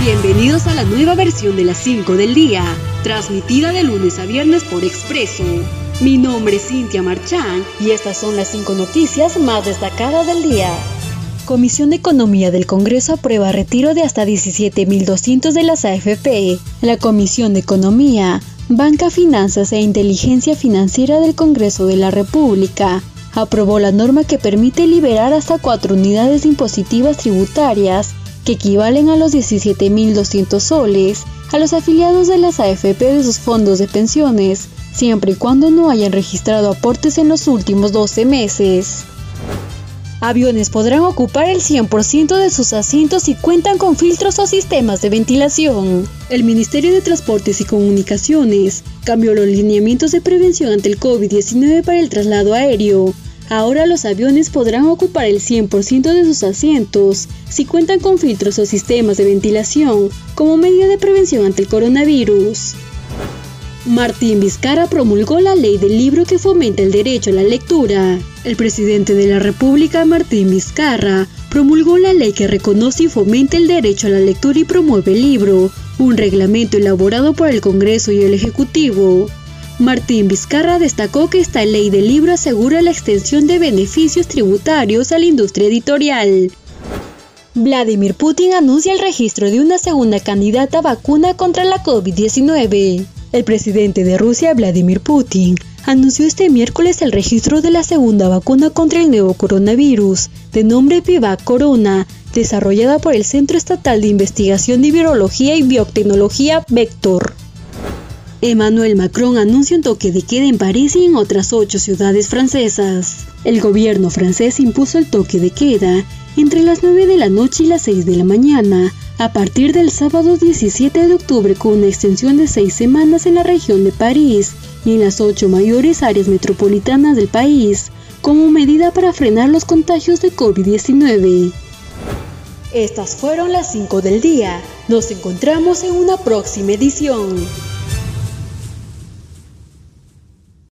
Bienvenidos a la nueva versión de las 5 del día, transmitida de lunes a viernes por Expreso. Mi nombre es Cintia Marchán y estas son las 5 noticias más destacadas del día. Comisión de Economía del Congreso aprueba retiro de hasta 17.200 de las AFP. La Comisión de Economía, Banca, Finanzas e Inteligencia Financiera del Congreso de la República aprobó la norma que permite liberar hasta cuatro unidades impositivas tributarias que equivalen a los 17.200 soles a los afiliados de las AFP de sus fondos de pensiones, siempre y cuando no hayan registrado aportes en los últimos 12 meses. Aviones podrán ocupar el 100% de sus asientos si cuentan con filtros o sistemas de ventilación. El Ministerio de Transportes y Comunicaciones cambió los lineamientos de prevención ante el COVID-19 para el traslado aéreo. Ahora los aviones podrán ocupar el 100% de sus asientos si cuentan con filtros o sistemas de ventilación como medida de prevención ante el coronavirus. Martín Vizcarra promulgó la ley del libro que fomenta el derecho a la lectura. El presidente de la República, Martín Vizcarra, promulgó la ley que reconoce y fomenta el derecho a la lectura y promueve el libro, un reglamento elaborado por el Congreso y el Ejecutivo. Martín Vizcarra destacó que esta ley del libro asegura la extensión de beneficios tributarios a la industria editorial. Vladimir Putin anuncia el registro de una segunda candidata vacuna contra la COVID-19. El presidente de Rusia, Vladimir Putin, anunció este miércoles el registro de la segunda vacuna contra el nuevo coronavirus, de nombre Vivac Corona, desarrollada por el Centro Estatal de Investigación de Virología y Biotecnología Vector. Emmanuel Macron anuncia un toque de queda en París y en otras ocho ciudades francesas. El gobierno francés impuso el toque de queda entre las 9 de la noche y las 6 de la mañana a partir del sábado 17 de octubre con una extensión de seis semanas en la región de París y en las ocho mayores áreas metropolitanas del país, como medida para frenar los contagios de COVID-19. Estas fueron las 5 del día. Nos encontramos en una próxima edición.